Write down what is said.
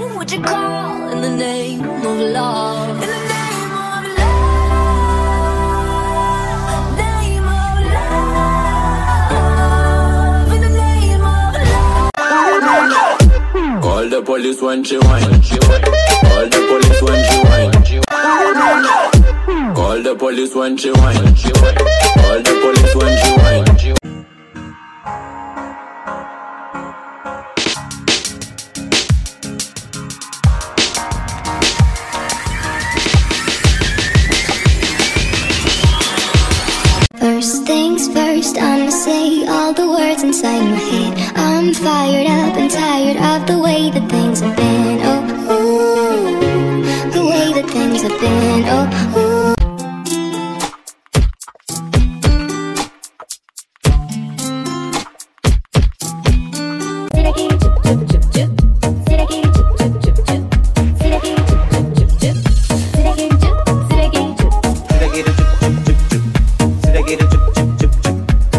Would you call in the name of love? In the name of love, name of love, in the name of love. Call the police when she whine. Call the police when she whine. Call the police when she whine. Call the police first, I'ma say all the words inside my head. I'm fired up and tired of the way that things have been. Oh, ooh, the way that things have been. Oh, ooh. Get a